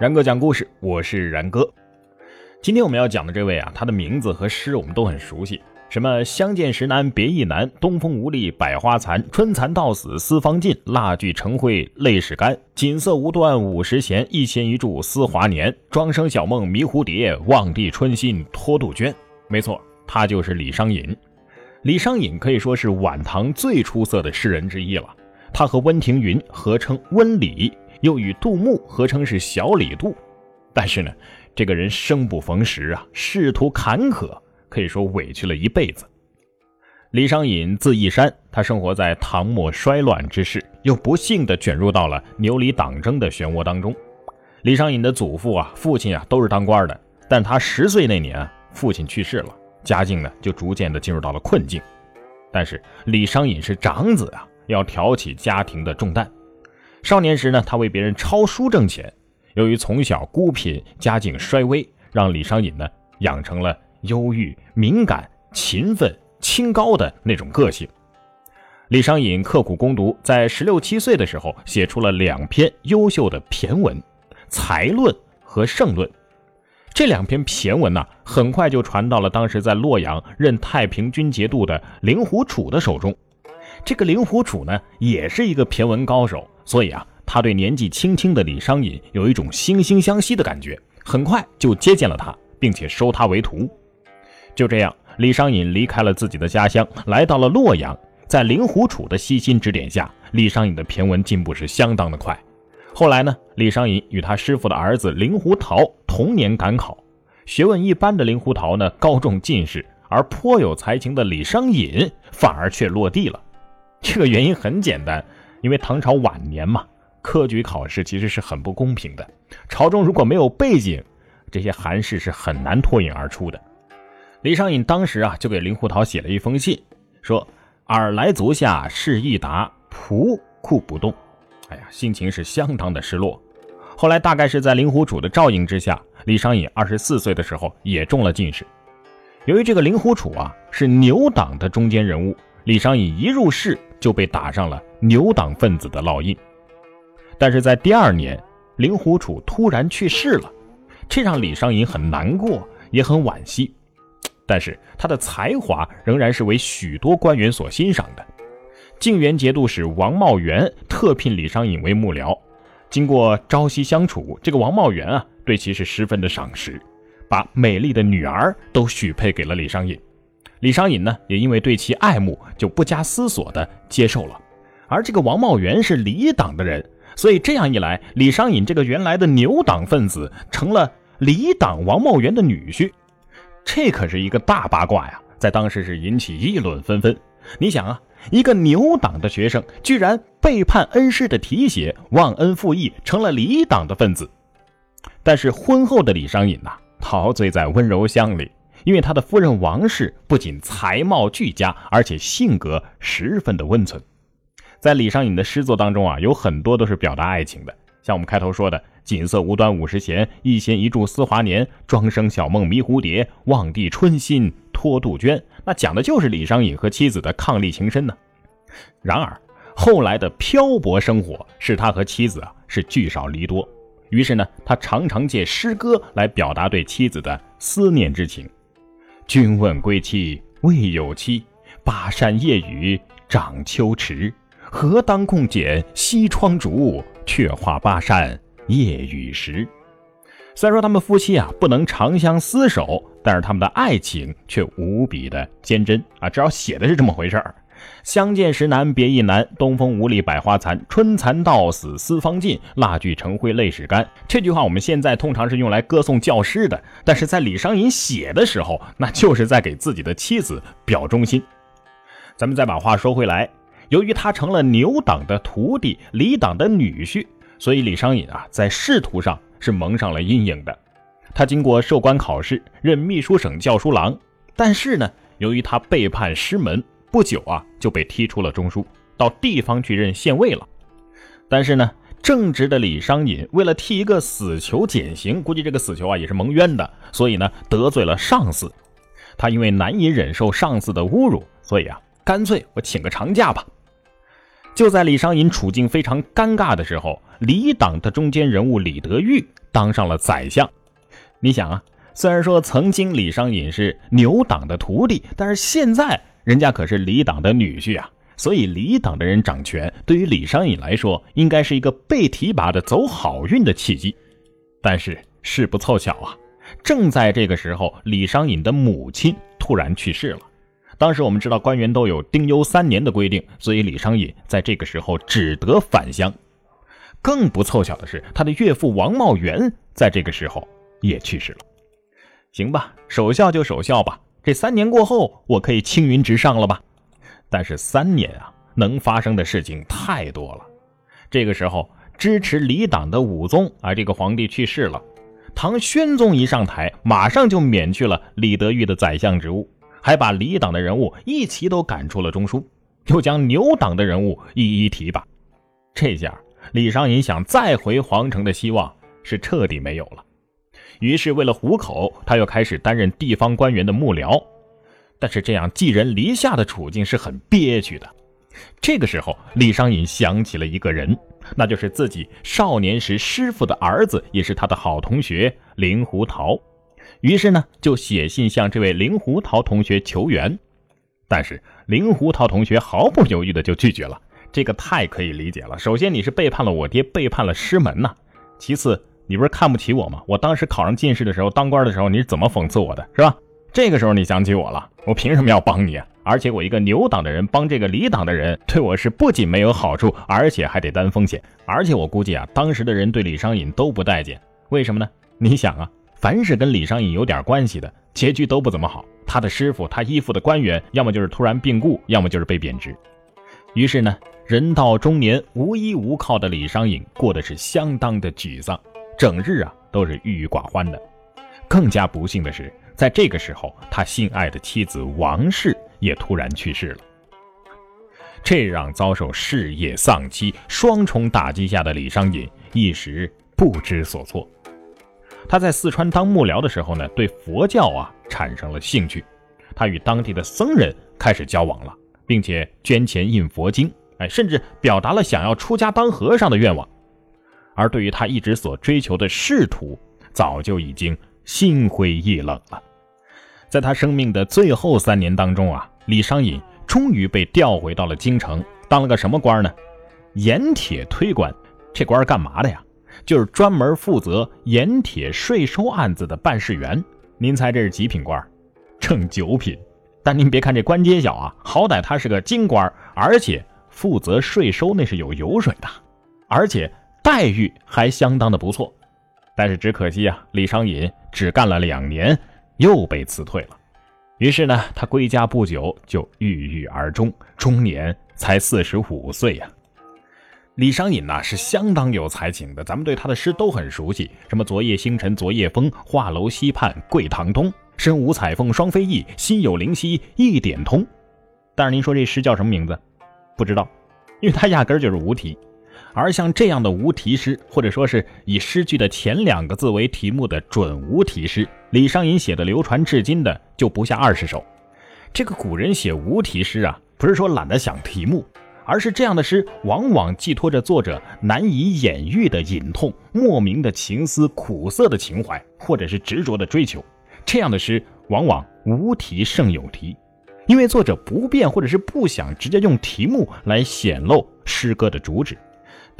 然哥讲故事，我是然哥。今天我们要讲的这位啊，他的名字和诗我们都很熟悉，什么“相见时难别亦难，东风无力百花残，春蚕到死丝方尽，蜡炬成灰泪始干，锦瑟无端五十弦，一弦一柱思华年，庄生晓梦迷蝴蝶，望帝春心托杜鹃。”没错，他就是李商隐。李商隐可以说是晚唐最出色的诗人之一了，他和温庭筠合称温李。又与杜牧合称是小李杜，但是呢，这个人生不逢时啊，仕途坎坷，可以说委屈了一辈子。李商隐字义山，他生活在唐末衰乱之势，又不幸的卷入到了牛李党争的漩涡当中。李商隐的祖父啊、父亲啊都是当官的，但他十岁那年，父亲去世了，家境呢就逐渐的进入到了困境。但是李商隐是长子啊，要挑起家庭的重担。少年时呢，他为别人抄书挣钱。由于从小孤贫，家境衰微，让李商隐呢养成了忧郁、敏感、勤奋、清高的那种个性。李商隐刻苦攻读，在十六七岁的时候，写出了两篇优秀的骈文《才论》和《圣论》。这两篇骈文呢，很快就传到了当时在洛阳任太平军节度的令狐楚的手中。这个令狐楚呢，也是一个骈文高手。所以啊，他对年纪轻轻的李商隐有一种惺惺相惜的感觉，很快就接见了他，并且收他为徒。就这样，李商隐离开了自己的家乡，来到了洛阳。在令狐楚的悉心指点下，李商隐的骈文进步是相当的快。后来呢，李商隐与他师傅的儿子令狐桃同年赶考，学问一般的令狐桃呢高中进士，而颇有才情的李商隐反而却落地了。这个原因很简单。因为唐朝晚年嘛，科举考试其实是很不公平的。朝中如果没有背景，这些寒士是很难脱颖而出的。李商隐当时啊，就给令狐桃写了一封信，说：“尔来足下，事易达，仆库不动。”哎呀，心情是相当的失落。后来大概是在令狐楚的照应之下，李商隐二十四岁的时候也中了进士。由于这个令狐楚啊是牛党的中间人物，李商隐一入仕就被打上了。牛党分子的烙印，但是在第二年，令狐楚突然去世了，这让李商隐很难过，也很惋惜。但是他的才华仍然是为许多官员所欣赏的。靖元节度使王茂元特聘李商隐为幕僚，经过朝夕相处，这个王茂元啊，对其是十分的赏识，把美丽的女儿都许配给了李商隐。李商隐呢，也因为对其爱慕，就不加思索的接受了。而这个王茂元是李党的人，所以这样一来，李商隐这个原来的牛党分子成了李党王茂元的女婿，这可是一个大八卦呀，在当时是引起议论纷纷。你想啊，一个牛党的学生居然背叛恩师的提携，忘恩负义，成了李党的分子。但是婚后的李商隐呐，陶醉在温柔乡里，因为他的夫人王氏不仅才貌俱佳，而且性格十分的温存。在李商隐的诗作当中啊，有很多都是表达爱情的，像我们开头说的“锦瑟无端五十弦，一弦一柱思华年，庄生晓梦迷蝴蝶，望帝春心托杜鹃”，那讲的就是李商隐和妻子的伉俪情深呢。然而，后来的漂泊生活使他和妻子啊是聚少离多，于是呢，他常常借诗歌来表达对妻子的思念之情。君问归期未有期，巴山夜雨涨秋池。何当共剪西窗烛，却话巴山夜雨时。虽然说他们夫妻啊不能长相厮守，但是他们的爱情却无比的坚贞啊！至少写的是这么回事儿。相见时难别亦难，东风无力百花残。春蚕到死丝方尽，蜡炬成灰泪始干。这句话我们现在通常是用来歌颂教师的，但是在李商隐写的时候，那就是在给自己的妻子表忠心。咱们再把话说回来。由于他成了牛党的徒弟，李党的女婿，所以李商隐啊，在仕途上是蒙上了阴影的。他经过授官考试，任秘书省校书郎，但是呢，由于他背叛师门，不久啊就被踢出了中书，到地方去任县尉了。但是呢，正直的李商隐为了替一个死囚减刑，估计这个死囚啊也是蒙冤的，所以呢得罪了上司。他因为难以忍受上司的侮辱，所以啊，干脆我请个长假吧。就在李商隐处境非常尴尬的时候，李党的中间人物李德裕当上了宰相。你想啊，虽然说曾经李商隐是牛党的徒弟，但是现在人家可是李党的女婿啊。所以李党的人掌权，对于李商隐来说，应该是一个被提拔的走好运的契机。但是事不凑巧啊，正在这个时候，李商隐的母亲突然去世了。当时我们知道官员都有丁忧三年的规定，所以李商隐在这个时候只得返乡。更不凑巧的是，他的岳父王茂元在这个时候也去世了。行吧，守孝就守孝吧，这三年过后，我可以青云直上了吧？但是三年啊，能发生的事情太多了。这个时候，支持李党的武宗啊，这个皇帝去世了。唐宣宗一上台，马上就免去了李德裕的宰相职务，还把李党的人物一齐都赶出了中枢，又将牛党的人物一一提拔。这下，李商隐想再回皇城的希望是彻底没有了。于是，为了糊口，他又开始担任地方官员的幕僚。但是这样寄人篱下的处境是很憋屈的。这个时候，李商隐想起了一个人，那就是自己少年时师傅的儿子，也是他的好同学令狐桃。于是呢，就写信向这位令狐桃同学求援。但是令狐桃同学毫不犹豫的就拒绝了。这个太可以理解了。首先，你是背叛了我爹，背叛了师门呐。其次，你不是看不起我吗？我当时考上进士的时候，当官的时候，你是怎么讽刺我的，是吧？这个时候你想起我了，我凭什么要帮你啊？而且我一个牛党的人帮这个李党的人，对我是不仅没有好处，而且还得担风险。而且我估计啊，当时的人对李商隐都不待见。为什么呢？你想啊，凡是跟李商隐有点关系的，结局都不怎么好。他的师傅，他依附的官员，要么就是突然病故，要么就是被贬职。于是呢，人到中年无依无靠的李商隐过得是相当的沮丧，整日啊都是郁郁寡欢的。更加不幸的是。在这个时候，他心爱的妻子王氏也突然去世了，这让遭受事业丧妻双重打击下的李商隐一时不知所措。他在四川当幕僚的时候呢，对佛教啊产生了兴趣，他与当地的僧人开始交往了，并且捐钱印佛经，哎，甚至表达了想要出家当和尚的愿望。而对于他一直所追求的仕途，早就已经心灰意冷了。在他生命的最后三年当中啊，李商隐终于被调回到了京城，当了个什么官呢？盐铁推官。这官干嘛的呀？就是专门负责盐铁税收案子的办事员。您猜这是几品官？正九品。但您别看这官阶小啊，好歹他是个京官，而且负责税收那是有油水的，而且待遇还相当的不错。但是只可惜啊，李商隐只干了两年。又被辞退了，于是呢，他归家不久就郁郁而终，终年才四十五岁呀。李商隐呢是相当有才情的，咱们对他的诗都很熟悉，什么“昨夜星辰昨夜风，画楼西畔桂堂东，身无彩凤双飞翼，心有灵犀一点通”。但是您说这诗叫什么名字？不知道，因为他压根儿就是无题。而像这样的无题诗，或者说是以诗句的前两个字为题目的准无题诗，李商隐写的流传至今的就不下二十首。这个古人写无题诗啊，不是说懒得想题目，而是这样的诗往往寄托着作者难以掩喻的隐痛、莫名的情思、苦涩的情怀，或者是执着的追求。这样的诗往往无题胜有题，因为作者不便或者是不想直接用题目来显露诗歌的主旨。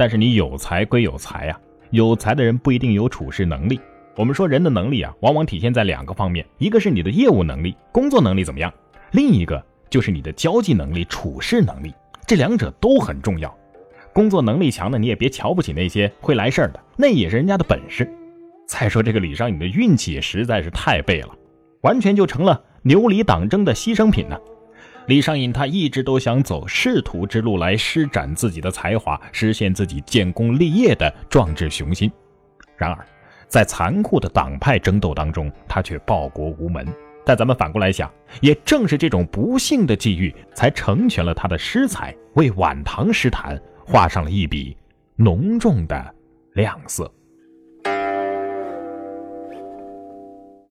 但是你有才归有才啊，有才的人不一定有处事能力。我们说人的能力啊，往往体现在两个方面，一个是你的业务能力、工作能力怎么样，另一个就是你的交际能力、处事能力。这两者都很重要。工作能力强的，你也别瞧不起那些会来事儿的，那也是人家的本事。再说这个李商隐的运气也实在是太背了，完全就成了牛李党争的牺牲品呢。李商隐他一直都想走仕途之路来施展自己的才华，实现自己建功立业的壮志雄心。然而，在残酷的党派争斗当中，他却报国无门。但咱们反过来想，也正是这种不幸的际遇，才成全了他的诗才，为晚唐诗坛画上了一笔浓重的亮色。